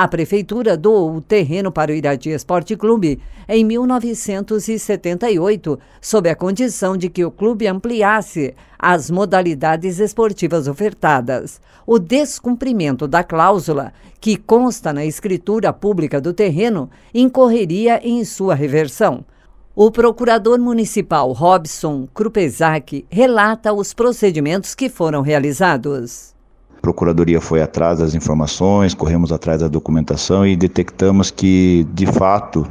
A prefeitura doou o terreno para o Irati Esporte Clube em 1978, sob a condição de que o clube ampliasse as modalidades esportivas ofertadas. O descumprimento da cláusula, que consta na escritura pública do terreno, incorreria em sua reversão. O procurador municipal Robson Krupesak relata os procedimentos que foram realizados. Procuradoria foi atrás das informações, corremos atrás da documentação e detectamos que, de fato,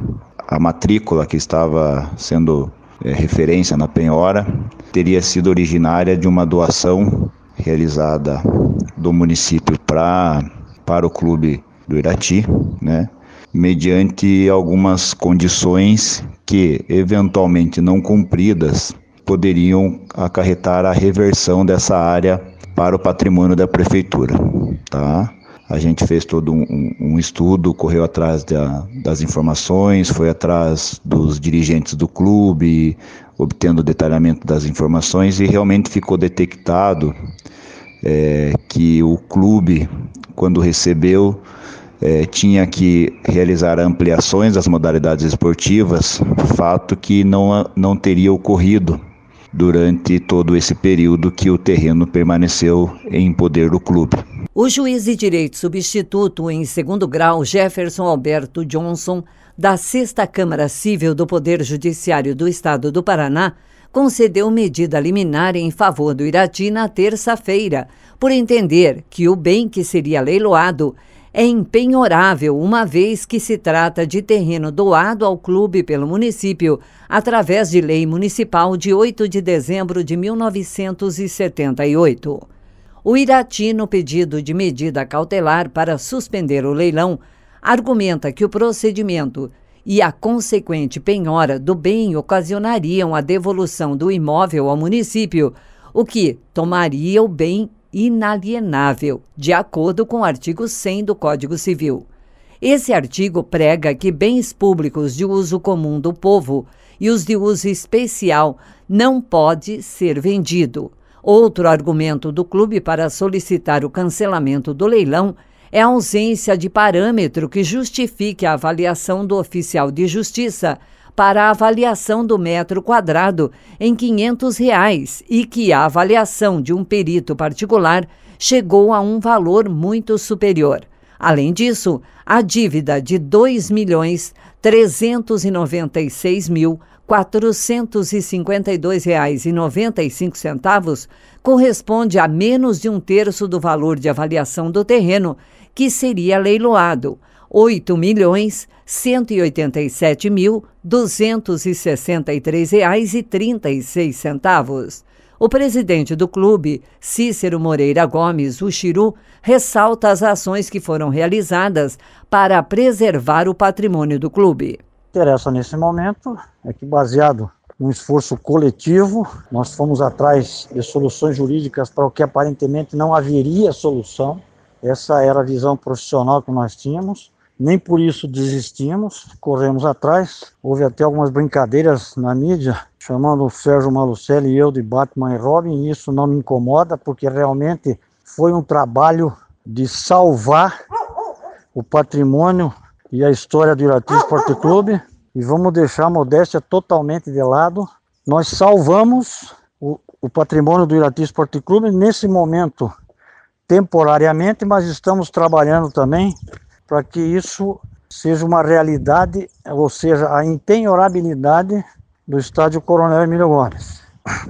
a matrícula que estava sendo é, referência na penhora teria sido originária de uma doação realizada do município pra, para o clube do Irati, né? mediante algumas condições que, eventualmente não cumpridas, poderiam acarretar a reversão dessa área para o patrimônio da prefeitura, tá? A gente fez todo um, um estudo, correu atrás da, das informações, foi atrás dos dirigentes do clube, obtendo o detalhamento das informações e realmente ficou detectado é, que o clube, quando recebeu, é, tinha que realizar ampliações das modalidades esportivas, fato que não, não teria ocorrido durante todo esse período que o terreno permaneceu em poder do clube. O juiz de direito substituto em segundo grau, Jefferson Alberto Johnson, da Sexta Câmara Civil do Poder Judiciário do Estado do Paraná, concedeu medida liminar em favor do Irati na terça-feira, por entender que o bem que seria leiloado é impenhorável, uma vez que se trata de terreno doado ao clube pelo município através de lei municipal de 8 de dezembro de 1978. O Irati, no pedido de medida cautelar para suspender o leilão, argumenta que o procedimento e a consequente penhora do bem ocasionariam a devolução do imóvel ao município, o que tomaria o bem inalienável, de acordo com o artigo 100 do Código Civil. Esse artigo prega que bens públicos de uso comum do povo e os de uso especial não pode ser vendido. Outro argumento do clube para solicitar o cancelamento do leilão é a ausência de parâmetro que justifique a avaliação do oficial de justiça para a avaliação do metro quadrado em 500 reais e que a avaliação de um perito particular chegou a um valor muito superior. Além disso, a dívida de R$ 2 milhões 396 mil R$ 452,95 corresponde a menos de um terço do valor de avaliação do terreno, que seria leiloado, R$ 8.187.263,36. O presidente do clube, Cícero Moreira Gomes, o Chiru, ressalta as ações que foram realizadas para preservar o patrimônio do clube. Interessa nesse momento é que, baseado num esforço coletivo, nós fomos atrás de soluções jurídicas para o que aparentemente não haveria solução. Essa era a visão profissional que nós tínhamos nem por isso desistimos, corremos atrás. Houve até algumas brincadeiras na mídia, chamando o Sérgio Malucelli e eu de Batman e Robin, e isso não me incomoda, porque realmente foi um trabalho de salvar o patrimônio e a história do Irati Esporte Clube. E vamos deixar a modéstia totalmente de lado. Nós salvamos o, o patrimônio do Irati Esporte Clube nesse momento, temporariamente, mas estamos trabalhando também para que isso seja uma realidade, ou seja, a empenhorabilidade do estádio Coronel Emílio Gomes.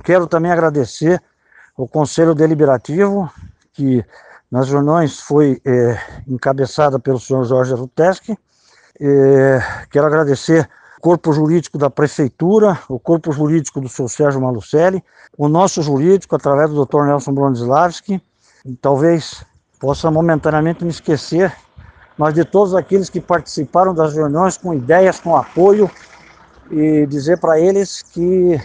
Quero também agradecer o Conselho Deliberativo, que nas reuniões foi é, encabeçada pelo senhor Jorge Ruteschi. É, quero agradecer o corpo jurídico da Prefeitura, o corpo jurídico do senhor Sérgio Malucelli, o nosso jurídico, através do Dr. Nelson Bronislavski. Talvez possa momentaneamente me esquecer mas de todos aqueles que participaram das reuniões com ideias, com apoio, e dizer para eles que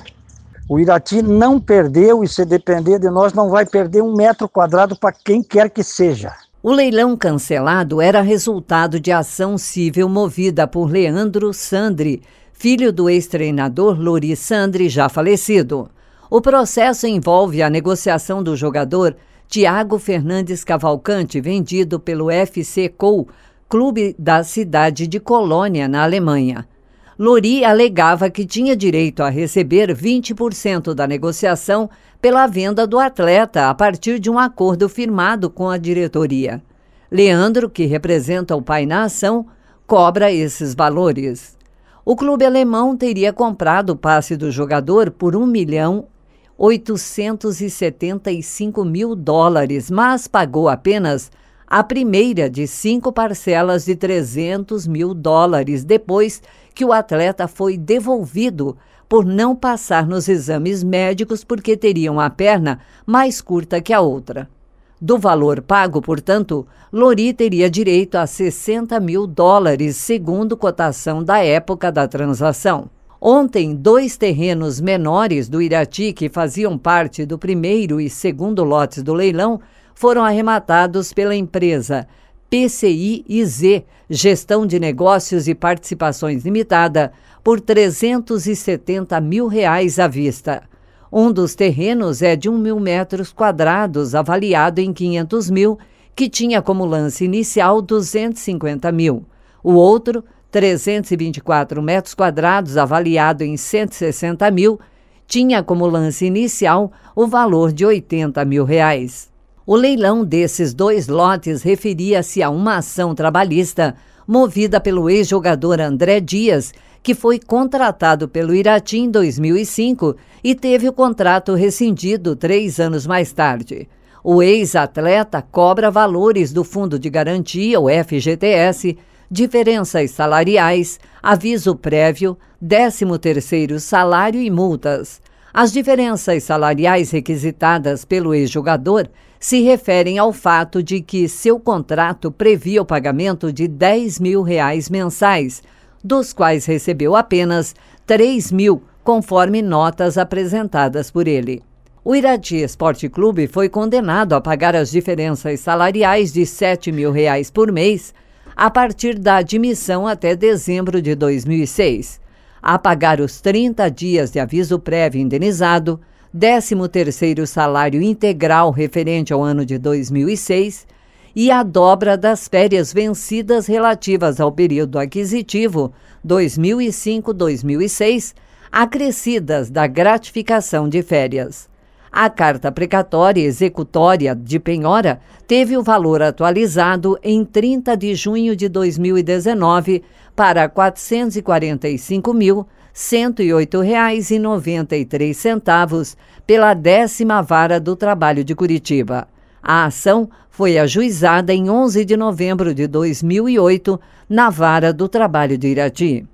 o Irati não perdeu e se depender de nós não vai perder um metro quadrado para quem quer que seja. O leilão cancelado era resultado de ação civil movida por Leandro Sandri, filho do ex-treinador Lori Sandri, já falecido. O processo envolve a negociação do jogador Tiago Fernandes Cavalcante, vendido pelo FC Cou clube da cidade de Colônia, na Alemanha. Lori alegava que tinha direito a receber 20% da negociação pela venda do atleta a partir de um acordo firmado com a diretoria. Leandro, que representa o pai na ação, cobra esses valores. O clube alemão teria comprado o passe do jogador por 1 milhão 875 mil dólares, mas pagou apenas a primeira de cinco parcelas de 300 mil dólares depois que o atleta foi devolvido por não passar nos exames médicos porque teria uma perna mais curta que a outra. Do valor pago, portanto, Lori teria direito a 60 mil dólares, segundo cotação da época da transação. Ontem, dois terrenos menores do Irati, que faziam parte do primeiro e segundo lotes do leilão, foram arrematados pela empresa PCI Z, Gestão de Negócios e Participações Limitada, por 370 mil reais à vista. Um dos terrenos é de 1 mil metros quadrados, avaliado em 500 mil, que tinha como lance inicial 250 mil. O outro, 324 metros quadrados, avaliado em 160 mil, tinha como lance inicial o valor de 80 mil reais. O leilão desses dois lotes referia-se a uma ação trabalhista movida pelo ex-jogador André Dias, que foi contratado pelo Irati em 2005 e teve o contrato rescindido três anos mais tarde. O ex-atleta cobra valores do Fundo de Garantia, o FGTS, diferenças salariais, aviso prévio, 13º salário e multas. As diferenças salariais requisitadas pelo ex-jogador se referem ao fato de que seu contrato previa o pagamento de 10 mil reais mensais, dos quais recebeu apenas 3 mil, conforme notas apresentadas por ele. O Irati Esporte Clube foi condenado a pagar as diferenças salariais de 7 mil reais por mês a partir da admissão até dezembro de 2006, a pagar os 30 dias de aviso prévio indenizado, 13º salário integral referente ao ano de 2006 e a dobra das férias vencidas relativas ao período aquisitivo 2005-2006, acrescidas da gratificação de férias. A carta precatória executória de penhora teve o valor atualizado em 30 de junho de 2019 para R$ 445.108,93 pela décima vara do trabalho de Curitiba. A ação foi ajuizada em 11 de novembro de 2008 na Vara do Trabalho de Irati.